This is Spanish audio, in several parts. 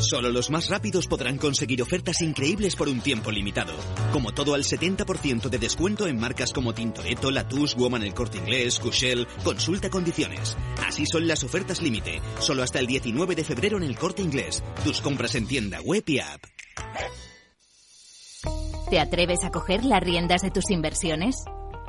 Solo los más rápidos podrán conseguir ofertas increíbles por un tiempo limitado. Como todo al 70% de descuento en marcas como Tintoretto, Latus, Woman El Corte Inglés, Cushell. Consulta condiciones. Así son las ofertas límite. Solo hasta el 19 de febrero en El Corte Inglés. Tus compras en tienda, web y app. ¿Te atreves a coger las riendas de tus inversiones?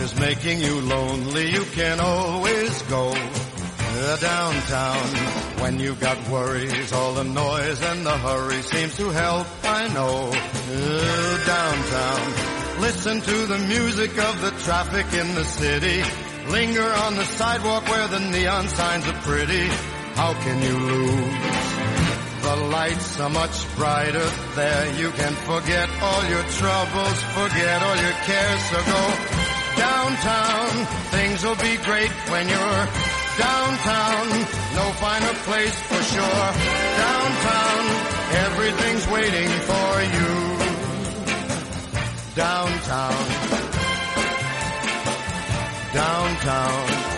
Is making you lonely, you can always go downtown. When you've got worries, all the noise and the hurry seems to help, I know. Downtown. Listen to the music of the traffic in the city. Linger on the sidewalk where the neon signs are pretty. How can you lose? The lights are much brighter there. You can forget all your troubles, forget all your cares. So go downtown. Things will be great when you're downtown. No finer place for sure. Downtown, everything's waiting for you. Downtown. Downtown.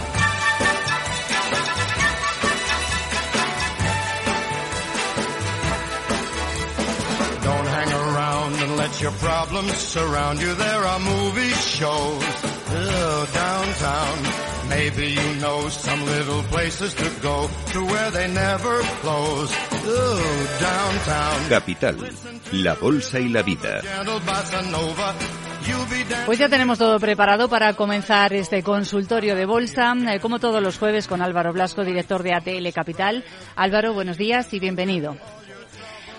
Let your problems surround you. There are movie shows oh, downtown. Maybe you know some little places to go to where they never close. Oh, downtown. Capital, la bolsa y la vida. Pues ya tenemos todo preparado para comenzar este consultorio de bolsa, eh, como todos los jueves, con Álvaro Blasco, director de ATL Capital. Álvaro, buenos días y bienvenido.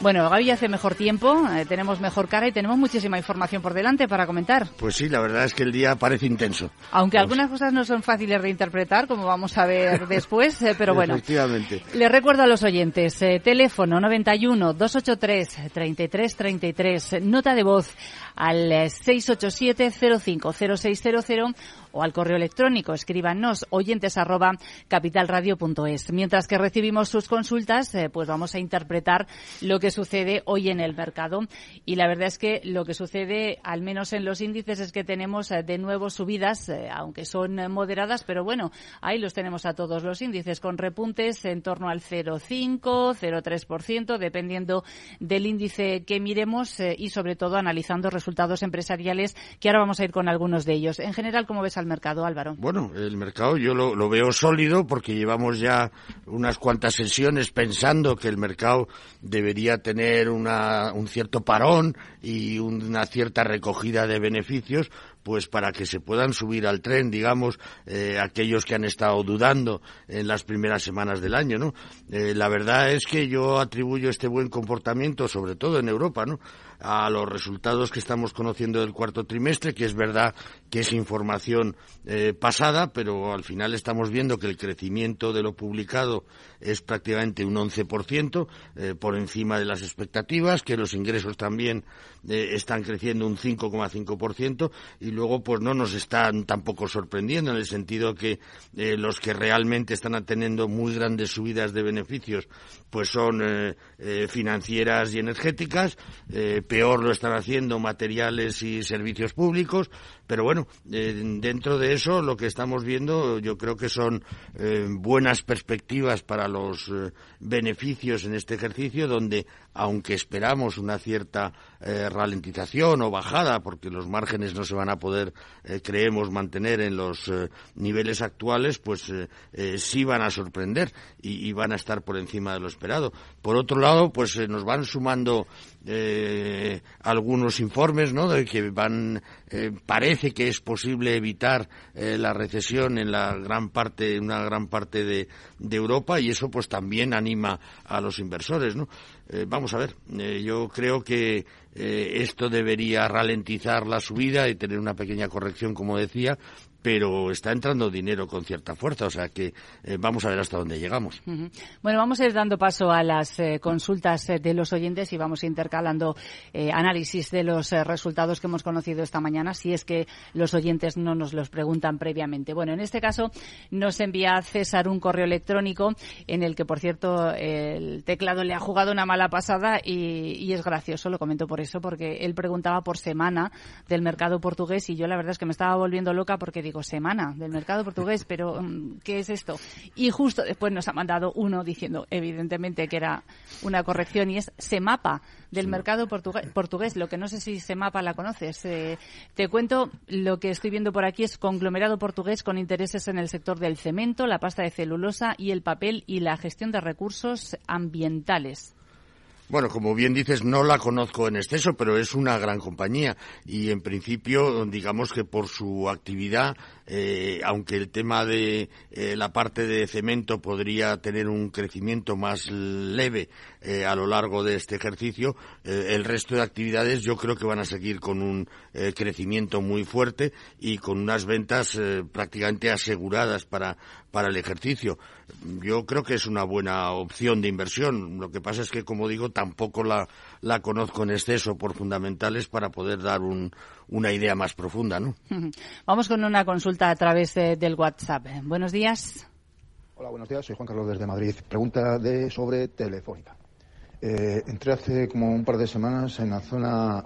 Bueno, hoy hace mejor tiempo, eh, tenemos mejor cara y tenemos muchísima información por delante para comentar. Pues sí, la verdad es que el día parece intenso. Aunque algunas cosas no son fáciles de interpretar, como vamos a ver después, eh, pero bueno. Efectivamente. Les recuerdo a los oyentes, eh, teléfono 91 283 33 33, nota de voz al eh, 687 050600 o al correo electrónico, escríbanos oyentes arroba capitalradio.es. Mientras que recibimos sus consultas, eh, pues vamos a interpretar lo que sucede hoy en el mercado. Y la verdad es que lo que sucede, al menos en los índices, es que tenemos eh, de nuevo subidas, eh, aunque son moderadas, pero bueno, ahí los tenemos a todos los índices, con repuntes en torno al 0,5, 0,3%, dependiendo del índice que miremos y sobre todo analizando resultados empresariales, que ahora vamos a ir con algunos de ellos. En general, ¿cómo ves mercado, Álvaro? Bueno, el mercado yo lo, lo veo sólido porque llevamos ya unas cuantas sesiones pensando que el mercado debería tener una, un cierto parón y una cierta recogida de beneficios pues para que se puedan subir al tren, digamos, eh, aquellos que han estado dudando en las primeras semanas del año, ¿no? Eh, la verdad es que yo atribuyo este buen comportamiento, sobre todo en Europa, ¿no? a los resultados que estamos conociendo del cuarto trimestre, que es verdad que es información eh, pasada, pero al final estamos viendo que el crecimiento de lo publicado es prácticamente un 11%, eh, por encima de las expectativas, que los ingresos también están creciendo un 5,5% y luego pues no nos están tampoco sorprendiendo en el sentido que eh, los que realmente están teniendo muy grandes subidas de beneficios pues son eh, eh, financieras y energéticas, peor lo están haciendo materiales y servicios públicos, pero bueno, dentro de eso lo que estamos viendo yo creo que son buenas perspectivas para los beneficios en este ejercicio donde aunque esperamos una cierta eh, ralentización o bajada porque los márgenes no se van a poder eh, creemos mantener en los eh, niveles actuales pues sí van a sorprender y, y van a estar por encima de lo esperado. Por otro lado pues nos van sumando eh, algunos informes, ¿no? De que van, eh, parece que es posible evitar eh, la recesión en la gran parte, una gran parte de, de, Europa y eso pues también anima a los inversores, ¿no? vamos a ver, yo creo que esto debería ralentizar la subida y tener una pequeña corrección, como decía, pero está entrando dinero con cierta fuerza, o sea que eh, vamos a ver hasta dónde llegamos. Bueno, vamos a ir dando paso a las eh, consultas eh, de los oyentes y vamos intercalando análisis de los resultados que hemos conocido esta mañana, si es que los oyentes no nos los preguntan previamente. Bueno, en este caso nos envía César un correo electrónico en el que, por cierto, el teclado le ha jugado una mala pasada y, y es gracioso, lo comento por eso, porque él preguntaba por semana del mercado portugués y yo la verdad es que me estaba volviendo loca porque digo, semana del mercado portugués, pero mm, ¿qué es esto? Y justo después nos ha mandado uno diciendo, evidentemente, que era una corrección y es Semapa del mercado portugués, Lo que no sé si Semapa la conoces. Eh, te cuento, lo que estoy viendo por aquí es conglomerado portugués con intereses en el sector del cemento, la pasta de celulosa y el papel y la gestión de recursos ambientales. Bueno, como bien dices, no la conozco en exceso, pero es una gran compañía. Y en principio, digamos que por su actividad, eh, aunque el tema de eh, la parte de cemento podría tener un crecimiento más leve eh, a lo largo de este ejercicio, el resto de actividades yo creo que van a seguir con un crecimiento muy fuerte y con unas ventas prácticamente aseguradas para, para el ejercicio. Yo creo que es una buena opción de inversión. Lo que pasa es que, como digo, tampoco la, la conozco en exceso por fundamentales para poder dar un, una idea más profunda, ¿no? Vamos con una consulta a través del WhatsApp. Buenos días. Hola, buenos días. Soy Juan Carlos desde Madrid. Pregunta de sobre Telefónica. Eh, entré hace como un par de semanas en la zona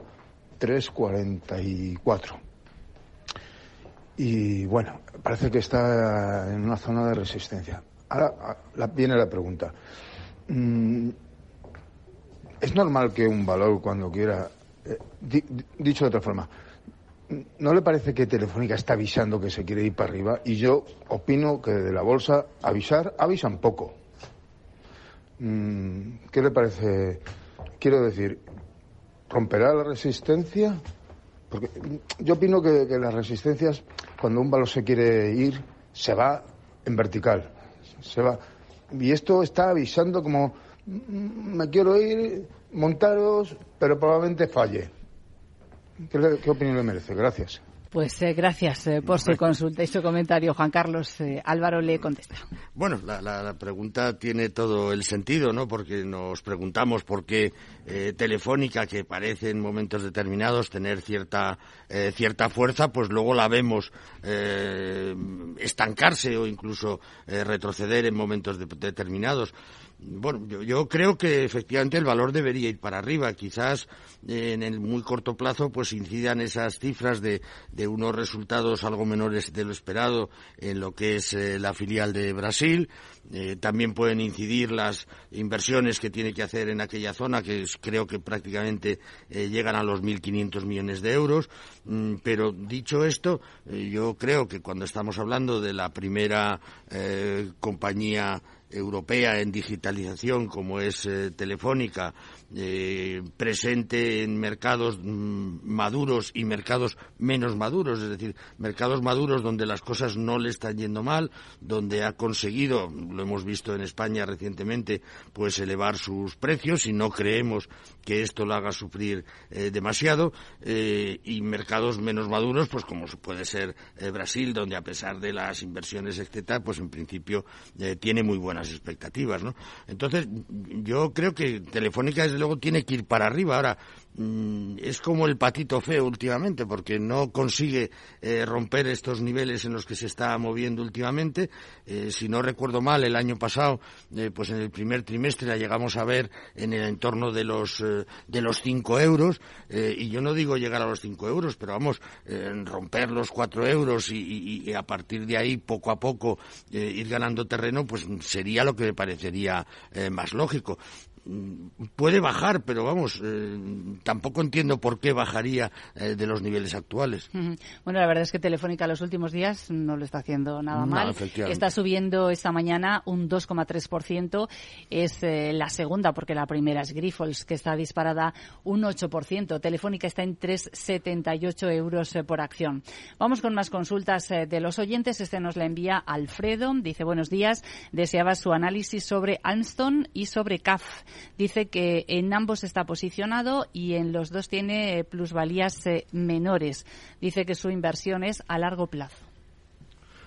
344. Y bueno, parece que está en una zona de resistencia. Ahora viene la pregunta. Mm, ¿Es normal que un valor cuando quiera, eh, dicho de otra forma, ¿no le parece que Telefónica está avisando que se quiere ir para arriba? Y yo opino que de la bolsa avisar, avisan poco. Mm, ¿Qué le parece? Quiero decir, ¿romperá la resistencia? Porque yo opino que, las resistencias, cuando un valor se quiere ir, se va en vertical. Se va. Y esto está avisando como me quiero ir, montaros, pero probablemente falle. ¿Qué, opinión le merece? Gracias. Pues eh, gracias eh, por su consulta y su comentario, Juan Carlos. Eh, Álvaro le contesta. Bueno, la, pregunta tiene todo el sentido, ¿no? Porque nos preguntamos por qué Telefónica, que parece en momentos determinados tener cierta cierta fuerza, pues luego la vemos estancarse o incluso retroceder en momentos determinados. Bueno, yo, creo que efectivamente el valor debería ir para arriba. Quizás eh, en el muy corto plazo pues incidan esas cifras de, de unos resultados algo menores de lo esperado en lo que es eh, la filial de Brasil. Eh, también pueden incidir las inversiones que tiene que hacer en aquella zona, que creo que prácticamente llegan a los 1.500 millones de euros. Mm, pero dicho esto, yo creo que cuando estamos hablando de la primera compañía europea en digitalización como es eh, Telefónica, eh, presente en mercados mm, maduros y mercados menos maduros, es decir, mercados maduros donde las cosas no le están yendo mal, donde ha conseguido, lo hemos visto en España recientemente, pues elevar sus precios y no creemos que esto lo haga sufrir eh, demasiado, y mercados menos maduros, pues como puede ser Brasil, donde a pesar de las inversiones, etcétera, pues en principio tiene muy buena las expectativas, ¿no? Entonces, yo creo que Telefónica, desde luego, tiene que ir para arriba. Ahora, mm, es como el patito feo últimamente, porque no consigue eh, romper estos niveles en los que se está moviendo últimamente. Eh, si no recuerdo mal, el año pasado, eh, pues en el primer trimestre la llegamos a ver en el entorno de los de los 5 euros. y yo no digo llegar a los 5 euros, pero vamos, romper los 4 euros y, y, a partir de ahí, poco a poco, ir ganando terreno, pues sería lo que me parecería eh, más lógico puede bajar, pero vamos, eh, tampoco entiendo por qué bajaría eh, de los niveles actuales. Bueno, la verdad es que Telefónica los últimos días no lo está haciendo nada mal. está subiendo esta mañana un 2,3%. Es eh, la segunda, porque la primera es Grifols, que está disparada un 8%. Telefónica está en 3,78 euros por acción. Vamos con más consultas de los oyentes. Este nos la envía Alfredo. Dice, buenos días. Deseaba su análisis sobre Alstom y sobre CAF. Dice que en ambos está posicionado y en los dos tiene plusvalías eh, menores. Dice que su inversión es a largo plazo.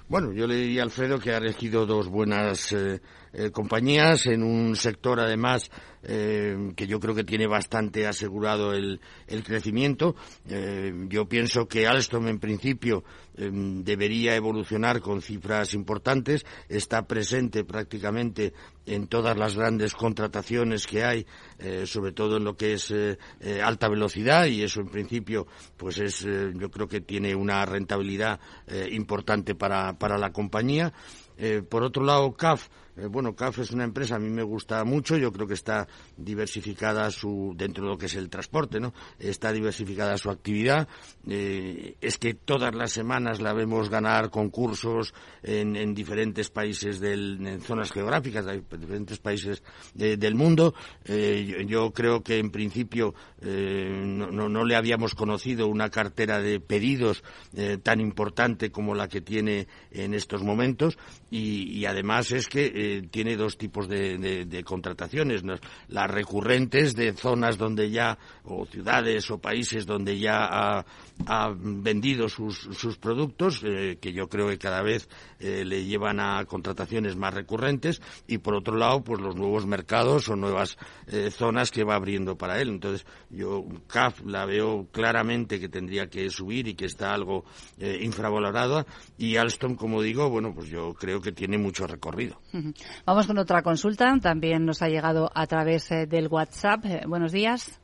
Bueno, yo le diría a Alfredo que ha elegido dos buenas eh, eh, compañías en un sector además eh, que yo creo que tiene bastante asegurado el, el crecimiento. Eh, yo pienso que Alstom en principio debería evolucionar con cifras importantes. Está presente prácticamente en todas las grandes contrataciones que hay, sobre todo en lo que es alta velocidad y eso en principio pues es yo creo que tiene una rentabilidad importante para, para la compañía. por otro lado, CAF eh, bueno, CAF es una empresa, a mí me gusta mucho, yo creo que está diversificada su, dentro de lo que es el transporte, ¿no? Está diversificada su actividad. Eh, es que todas las semanas la vemos ganar concursos en, diferentes países del, en zonas geográficas, de diferentes países del mundo. Eh, yo, creo que en principio no, le habíamos conocido una cartera de pedidos tan importante como la que tiene en estos momentos y además es que tiene dos tipos de, contrataciones. Las recurrentes de zonas donde ya, o ciudades o países donde ya ha, vendido sus, productos, eh, que yo creo que cada vez eh, le llevan a contrataciones más recurrentes, y por otro lado, pues los nuevos mercados o nuevas eh, zonas que va abriendo para él. Entonces, yo CAF la veo claramente que tendría que subir y que está algo infravalorada, y Alstom, como digo, bueno, pues yo creo que tiene mucho recorrido. Vamos con otra consulta. También nos ha llegado a través eh, del WhatsApp. Eh, buenos días.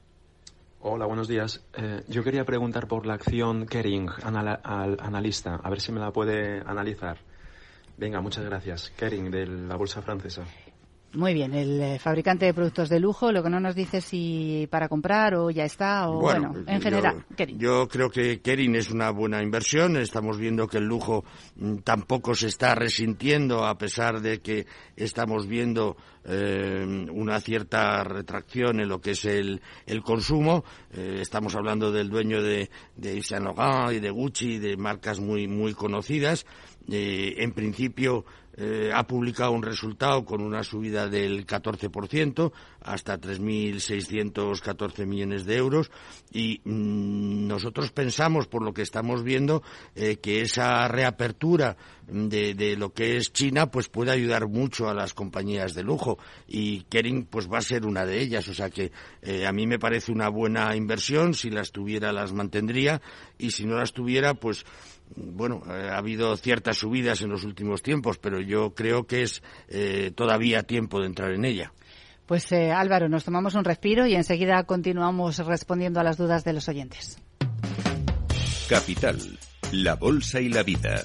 Hola, buenos días. Eh, yo quería preguntar por la acción Kering, al analista, a ver si me la puede analizar. Venga, muchas gracias. Kering, de la Bolsa Francesa. Muy bien, el eh, fabricante de productos de lujo, lo que no nos dice si para comprar o ya está, o bueno, en general. Yo, creo que Kering es una buena inversión. Estamos viendo que el lujo mm, tampoco se está resintiendo, a pesar de que estamos viendo eh, una cierta retracción en lo que es el, el consumo. Eh, estamos hablando del dueño de, de Yves Saint Laurent y de Gucci, de marcas muy, muy conocidas. en principio, eh, ha publicado un resultado con una subida del 14% hasta 3.614 millones de euros y mm, nosotros pensamos, por lo que estamos viendo, eh, que esa reapertura de, lo que es China pues puede ayudar mucho a las compañías de lujo y Kering pues va a ser una de ellas. O sea que eh, a mí me parece una buena inversión. Si las tuviera las mantendría y si no las tuviera pues bueno, eh, ha habido ciertas subidas en los últimos tiempos, pero yo creo que es eh, todavía tiempo de entrar en ella. Pues eh, Álvaro, nos tomamos un respiro y enseguida continuamos respondiendo a las dudas de los oyentes. Capital, la Bolsa y la Vida.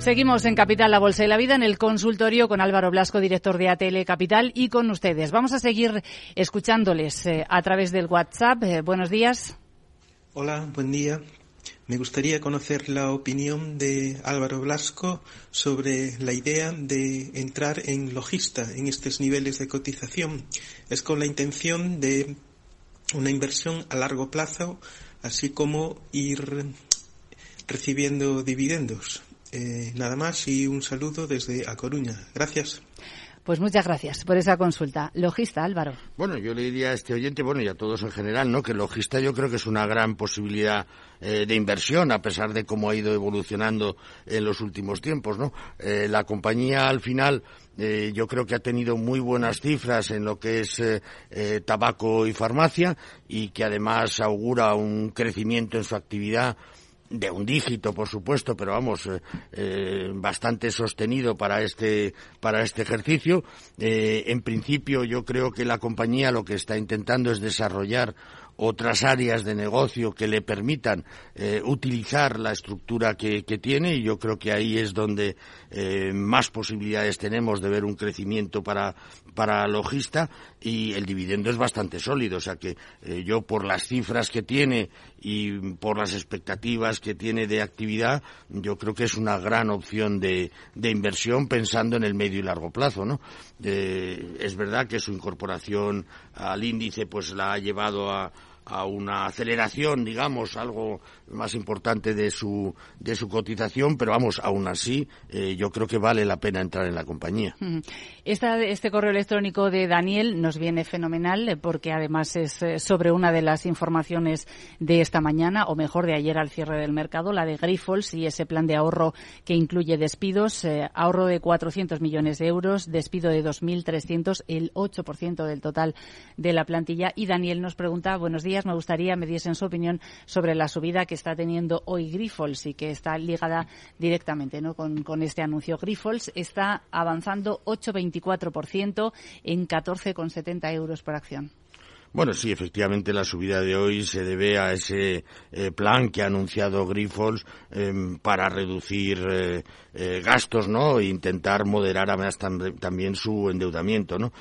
Seguimos en Capital, la Bolsa y la Vida, en el consultorio con Álvaro Blasco, director de ATL Capital, y con ustedes. Vamos a seguir escuchándoles eh, a través del WhatsApp. Eh, buenos días. Hola, buen día. Me gustaría conocer la opinión de Álvaro Blasco sobre la idea de entrar en logista en estos niveles de cotización. Es con la intención de una inversión a largo plazo, así como ir recibiendo dividendos. Eh, nada más y un saludo desde A Coruña. Gracias. Pues muchas gracias por esa consulta. Logista, Álvaro. Bueno, yo le diría a este oyente, bueno, y a todos en general, ¿no? Que logista yo creo que es una gran posibilidad eh, de inversión, a pesar de cómo ha ido evolucionando en los últimos tiempos, ¿no? Eh, la compañía, al final, yo creo que ha tenido muy buenas cifras en lo que es tabaco y farmacia y que además augura un crecimiento en su actividad de un dígito, por supuesto, pero vamos, eh, eh, bastante sostenido para este, para este ejercicio. Eh, en principio, yo creo que la compañía lo que está intentando es desarrollar otras áreas de negocio que le permitan utilizar la estructura que, tiene y yo creo que ahí es donde más posibilidades tenemos de ver un crecimiento para, para logista y el dividendo es bastante sólido. O sea que eh, yo por las cifras que tiene y por las expectativas que tiene de actividad, yo creo que es una gran opción de, de inversión pensando en el medio y largo plazo. ¿no? es verdad que su incorporación al índice pues la ha llevado a a una aceleración, digamos, algo más importante de su, de su cotización, pero vamos, aún así, eh, yo creo que vale la pena entrar en la compañía. este correo electrónico de Daniel nos viene fenomenal eh, porque además es eh, sobre una de las informaciones de esta mañana, o mejor de ayer al cierre del mercado, la de Grifols y ese plan de ahorro que incluye despidos, ahorro de 400 millones de euros, despido de 2.300, el 8% del total de la plantilla. Y Daniel nos pregunta, buenos días, me gustaría me diesen su opinión sobre la subida que está teniendo hoy Grifols y que está ligada directamente ¿no? con, con este anuncio. Grifols está avanzando 8,24% en 14,70 euros por acción. Bueno, sí, efectivamente la subida de hoy se debe a ese eh, plan que ha anunciado Grifols em, para reducir eh, eh, gastos, ¿no? E intentar moderar además también su endeudamiento, ¿no?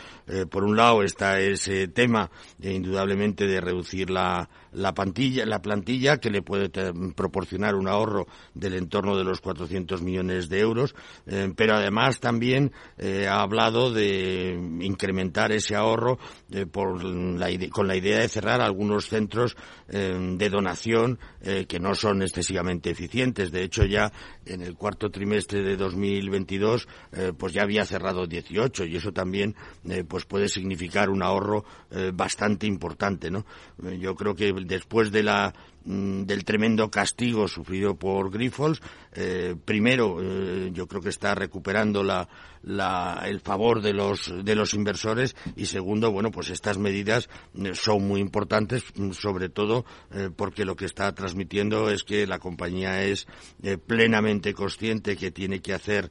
por un lado está ese tema, indudablemente, de reducir la, la plantilla, la plantilla que le puede proporcionar un ahorro del entorno de los 400 millones de euros, eh, pero además también eh, ha hablado de incrementar ese ahorro eh, con la idea de cerrar algunos centros de donación que no son excesivamente eficientes. De hecho, ya en el cuarto trimestre de 2022, pues ya había cerrado 18 y eso también pues puede significar un ahorro bastante importante, ¿no? yo creo que después de la del tremendo castigo sufrido por Grifols. Eh, primero, eh, yo creo que está recuperando la, el favor de los, de los inversores y segundo, bueno, pues estas medidas eh, son muy importantes, mm, sobre todo porque lo que está transmitiendo es que la compañía es plenamente consciente que tiene que hacer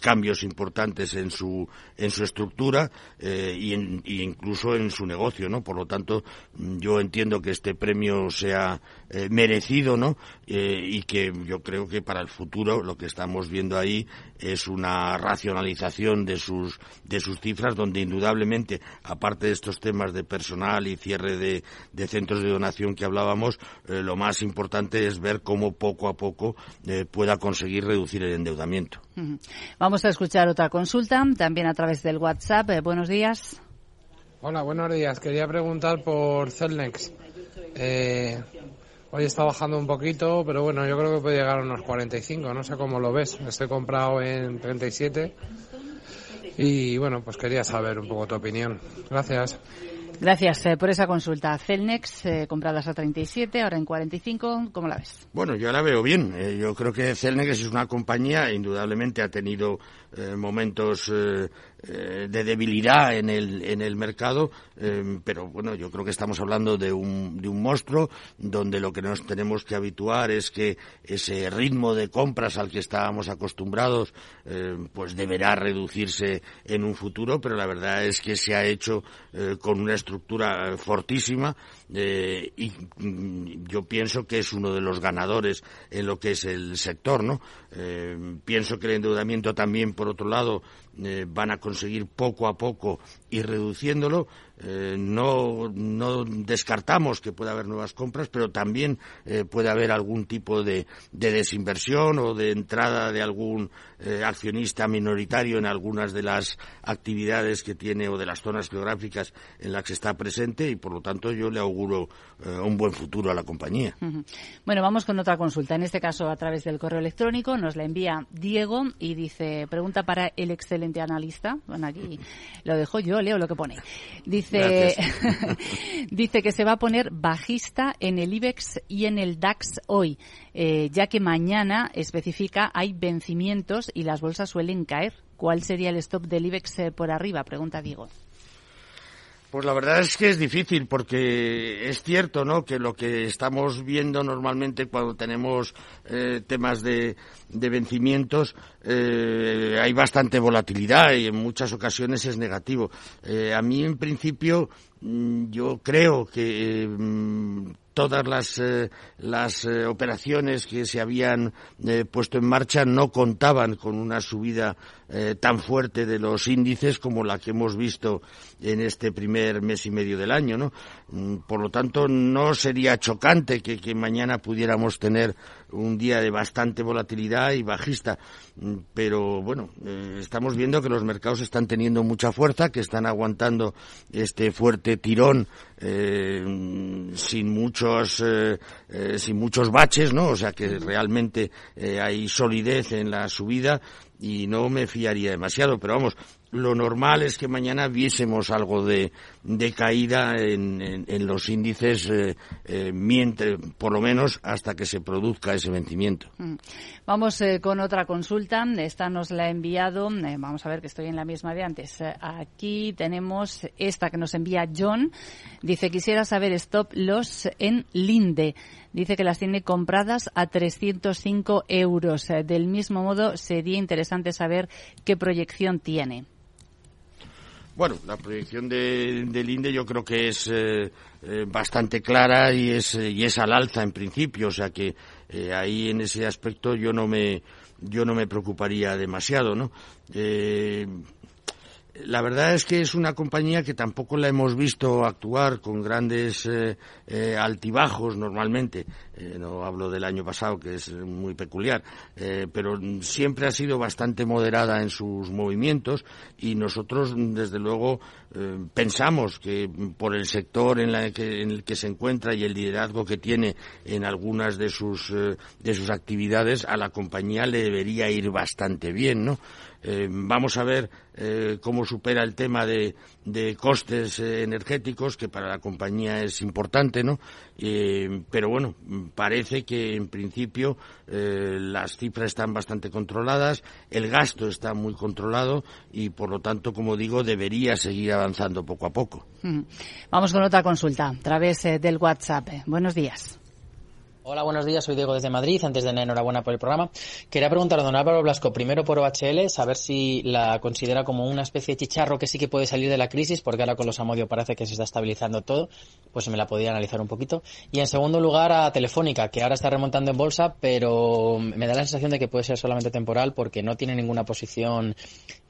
cambios importantes en su, en su estructura y, y incluso en su negocio, ¿no? Por lo tanto, mm, yo entiendo que este premio sea eh, merecido, ¿no? Eh, y que yo creo que para el futuro lo que estamos viendo ahí es una racionalización de sus de sus cifras, donde indudablemente, aparte de estos temas de personal y cierre de, centros de donación que hablábamos, eh, lo más importante es ver cómo poco a poco pueda conseguir reducir el endeudamiento. Vamos a escuchar otra consulta, también a través del WhatsApp. buenos días. Hola, buenos días. Quería preguntar por Celnex. Eh, Hoy está bajando un poquito, pero bueno, yo creo que puede llegar a unos 45, no sé cómo lo ves. Estoy comprado en 37 y bueno, pues quería saber un poco tu opinión. Gracias. Gracias eh, por esa consulta. Celnex, eh, compradas a 37, ahora en 45, ¿cómo la ves? Bueno, yo la veo bien. Eh, yo creo que Celnex es una compañía, indudablemente ha tenido momentos eh, de debilidad en el, en el mercado, eh, pero bueno, yo creo que estamos hablando de un, de un monstruo donde lo que nos tenemos que habituar es que ese ritmo de compras al que estábamos acostumbrados pues deberá reducirse en un futuro, pero la verdad es que se ha hecho con una estructura fortísima y mm, yo pienso que es uno de los ganadores en lo que es el sector, ¿no? pienso que el endeudamiento también, por otro lado, eh, van a conseguir poco a poco ir reduciéndolo. Eh, no, no, descartamos que pueda haber nuevas compras, pero también eh, puede haber algún tipo de, desinversión o de entrada de algún accionista minoritario en algunas de las actividades que tiene o de las zonas geográficas en las que está presente y, por lo tanto, yo le auguro un buen futuro a la compañía. Bueno, vamos con otra consulta. En este caso, a través del correo electrónico, nos la envía Diego y dice, pregunta para el excelente analista. Bueno, aquí lo dejo yo, leo lo que pone. dice que se va a poner bajista en el IBEX y en el DAX hoy, eh, ya que mañana especifica hay vencimientos y las bolsas suelen caer. ¿Cuál sería el stop del IBEX eh, por arriba? Pregunta Diego. Pues la verdad es que es difícil porque es cierto, ¿no? Que lo que estamos viendo normalmente cuando tenemos eh, temas de, vencimientos eh, hay bastante volatilidad y en muchas ocasiones es negativo. Eh, a mí en principio mm, yo creo que mm, todas las, las operaciones que se habían puesto en marcha no contaban con una subida eh, tan fuerte de los índices como la que hemos visto en este primer mes y medio del año, ¿no? Mm, por lo tanto, no sería chocante que, mañana pudiéramos tener un día de bastante volatilidad y bajista, mm, pero bueno, eh, estamos viendo que los mercados están teniendo mucha fuerza, que están aguantando este fuerte tirón eh, sin muchos sin muchos baches, ¿no? O sea que realmente hay solidez en la subida y no me fiaría demasiado, pero vamos, lo normal es que mañana viésemos algo de, de caída en, en, los índices, eh, eh, mientras, por lo menos hasta que se produzca ese vencimiento. Mm. Vamos eh, con otra consulta. Esta nos la ha enviado. vamos a ver que estoy en la misma de antes. aquí tenemos esta que nos envía John. Dice, quisiera saber stop loss en Linde. Dice que las tiene compradas a 305 euros. Del mismo modo, sería interesante saber qué proyección tiene. Bueno, la proyección de, del INDE yo creo que es eh, eh, bastante clara y es, y es al alza en principio, o sea que eh, ahí en ese aspecto yo no me yo no me preocuparía demasiado, ¿no? la verdad es que es una compañía que tampoco la hemos visto actuar con grandes altibajos normalmente. Eh, no hablo del año pasado, que es muy peculiar, pero siempre ha sido bastante moderada en sus movimientos y nosotros, desde luego, pensamos que por el sector en, en, el que se encuentra y el liderazgo que tiene en algunas de sus, de sus actividades, a la compañía le debería ir bastante bien, ¿no? Eh, vamos a ver eh, cómo supera el tema de, costes eh, energéticos, que para la compañía es importante, ¿no? pero bueno, parece que en principio las cifras están bastante controladas, el gasto está muy controlado y por lo tanto, como digo, debería seguir avanzando poco a poco. Mm. Vamos con otra consulta a través del WhatsApp. Buenos días. Hola, buenos días. Soy Diego desde Madrid. Antes de nada, enhorabuena por el programa. Quería preguntar a don Álvaro Blasco, primero por OHL, saber si la considera como una especie de chicharro que sí que puede salir de la crisis, porque ahora con los Amodio parece que se está estabilizando todo, pues me la podía analizar un poquito. Y en segundo lugar a Telefónica, que ahora está remontando en bolsa, pero me da la sensación de que puede ser solamente temporal porque no tiene ninguna posición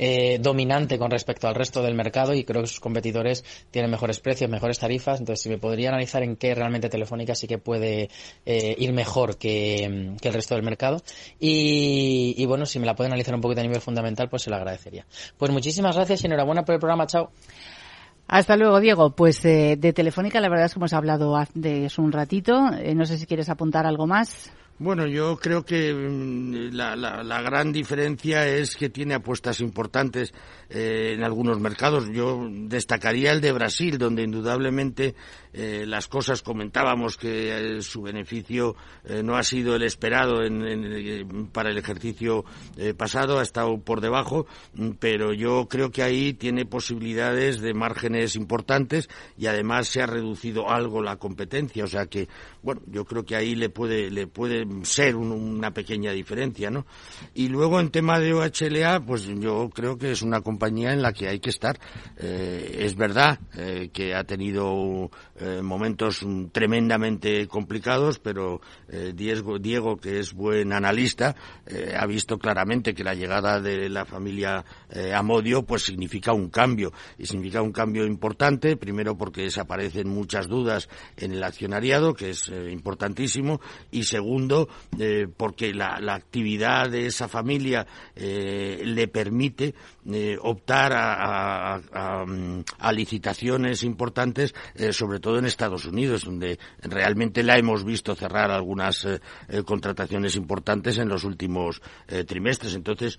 eh, dominante con respecto al resto del mercado y creo que sus competidores tienen mejores precios, mejores tarifas. Entonces, si me podría analizar en qué realmente Telefónica sí que puede... Eh, ir mejor que, el resto del mercado. Y, bueno, si me la puede analizar un poquito a nivel fundamental, pues se lo agradecería. Pues muchísimas gracias y enhorabuena por el programa. Chao. Hasta luego, Diego. Pues eh, de Telefónica, la verdad es que hemos hablado eso un ratito. Eh, no sé si quieres apuntar algo más. Bueno, yo creo que mm, la, la, gran diferencia es que tiene apuestas importantes eh, en algunos mercados. Yo destacaría el de Brasil, donde indudablemente eh, las cosas comentábamos que eh, su beneficio no ha sido el esperado en, para el ejercicio pasado, ha estado por debajo, mm, pero yo creo que ahí tiene posibilidades de márgenes importantes y además se ha reducido algo la competencia. O sea que, bueno, yo creo que ahí le puede, le puede ser una pequeña diferencia, ¿no? Y luego en tema de OHLA, pues yo creo que es una compañía en la que hay que estar. Eh, es verdad eh, que ha tenido eh, momentos tremendamente complicados, pero Diego, Diego, que es buen analista, ha visto claramente que la llegada de la familia Amodio pues significa un cambio y significa un cambio importante, primero porque desaparecen muchas dudas en el accionariado, que es importantísimo, y segundo eh, porque la, actividad de esa familia eh, le permite eh, optar a, licitaciones importantes, sobre todo en Estados Unidos, donde realmente la hemos visto cerrar algunas contrataciones importantes en los últimos trimestres. Entonces,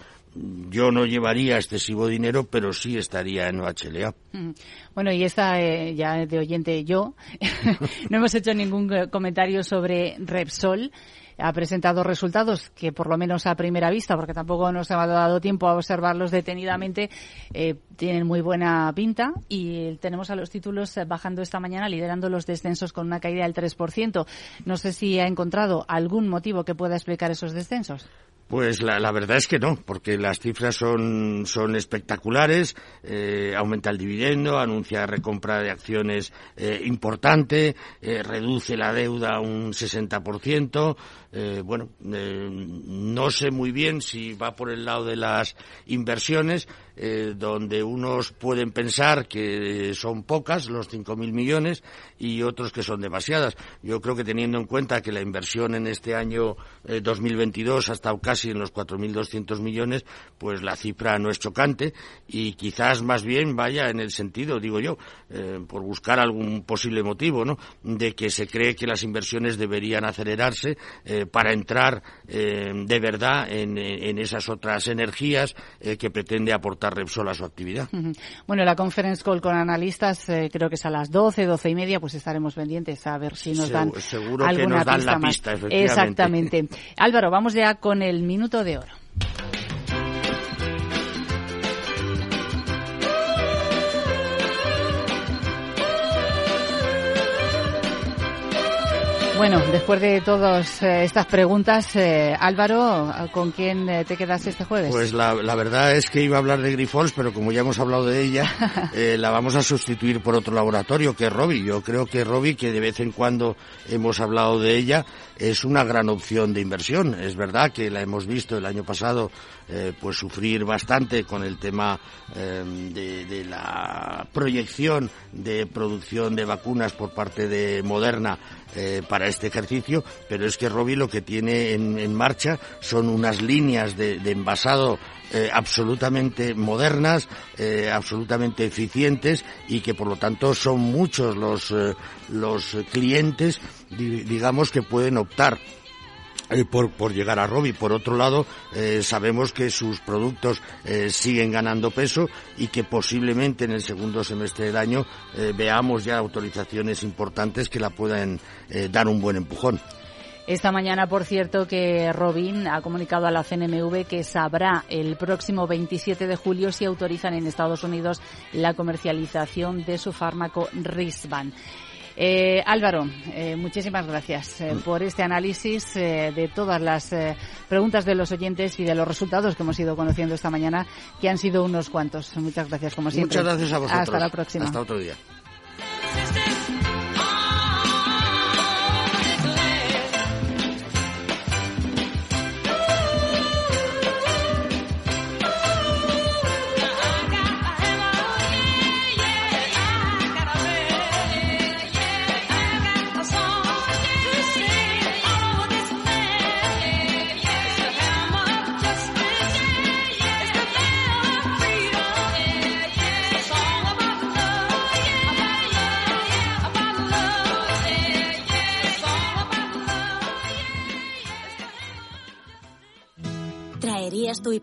yo no llevaría excesivo dinero, pero sí estaría en OHLA. Mm. Bueno, y esta, ya de oyente yo, no hemos hecho ningún comentario sobre Repsol ha presentado resultados que por lo menos a primera vista, porque tampoco nos ha dado tiempo a observarlos detenidamente, eh, tienen muy buena pinta y tenemos a los títulos bajando esta mañana, liderando los descensos con una caída del 3%. No sé si ha encontrado algún motivo que pueda explicar esos descensos. Pues la, verdad es que no, porque las cifras son, son espectaculares, eh, aumenta el dividendo, anuncia recompra de acciones eh, importante, eh, reduce la deuda un 60%, eh, bueno, eh, no sé muy bien si va por el lado de las inversiones, eh, donde unos pueden pensar que son pocas, los 5.000 millones, y otros que son demasiadas. Yo creo que teniendo en cuenta que la inversión en este año 2022 ha estado casi en los 4.200 millones, pues la cifra no es chocante y quizás más bien vaya en el sentido, digo yo, por buscar algún posible motivo, ¿no?, de que se cree que las inversiones deberían acelerarse para entrar eh, de verdad en, esas otras energías eh, que pretende aportar Repsol a su actividad. Bueno, la conference call con analistas eh, creo que es a las 12, 12 y media, pues estaremos pendientes a ver si nos dan seguro alguna que nos dan pista la más. pista, efectivamente. Exactamente. Álvaro, vamos ya con el minuto de oro. Bueno, después de todas eh, estas preguntas, eh, Álvaro, ¿con quién eh, te quedas este jueves? Pues la, verdad es que iba a hablar de Grifols, pero como ya hemos hablado de ella, la vamos a sustituir por otro laboratorio, que es Robi. Yo creo que Robi, que de vez en cuando hemos hablado de ella, es una gran opción de inversión. Es verdad que la hemos visto el año pasado pues sufrir bastante con el tema de, de la proyección de producción de vacunas por parte de Moderna eh, para este ejercicio, pero es que Robi lo que tiene en, marcha son unas líneas de, envasado eh, absolutamente modernas, eh, absolutamente eficientes y que por lo tanto son muchos los, los clientes, digamos, que pueden optar eh, por, por, llegar a Robi. Por otro lado, eh, sabemos que sus productos eh, siguen ganando peso y que posiblemente en el segundo semestre del año veamos ya autorizaciones importantes que la puedan dar un buen empujón. Esta mañana, por cierto, que Robin ha comunicado a la CNMV que sabrá el próximo 27 de julio si autorizan en Estados Unidos la comercialización de su fármaco Risvan. Eh, Álvaro, eh, muchísimas gracias eh, por este análisis de todas las preguntas de los oyentes y de los resultados que hemos ido conociendo esta mañana, que han sido unos cuantos. Muchas gracias, como siempre. Muchas gracias a vosotros. Hasta la próxima. Hasta otro día.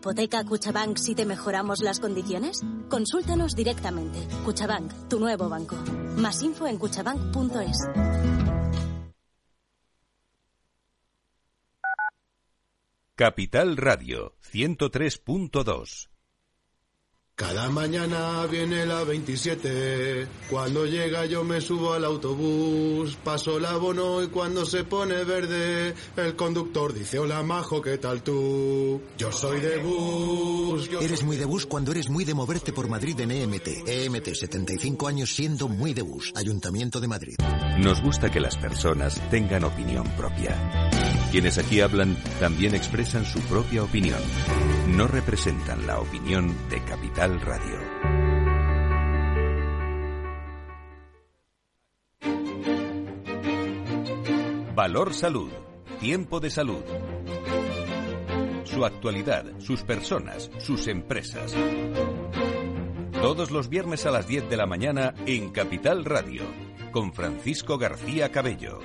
Hipoteca Cuchabank si te mejoramos las condiciones? Consúltanos directamente. Cuchabank, tu nuevo banco. Más info en cuchabank.es. Capital Radio 103.2 cada mañana viene la 27, cuando llega yo me subo al autobús, paso el abono y cuando se pone verde, el conductor dice hola majo, ¿qué tal tú? Yo soy de bus. Eres muy de bus cuando eres muy de moverte por Madrid en EMT. EMT, 75 años siendo muy de bus. Ayuntamiento de Madrid. Nos gusta que las personas tengan opinión propia. Quienes aquí hablan también expresan su propia opinión. No representan la opinión de Capital Radio. Valor Salud. Tiempo de salud. Su actualidad, sus personas, sus empresas. Todos los viernes a las 10 de la mañana en Capital Radio, con Francisco García Cabello.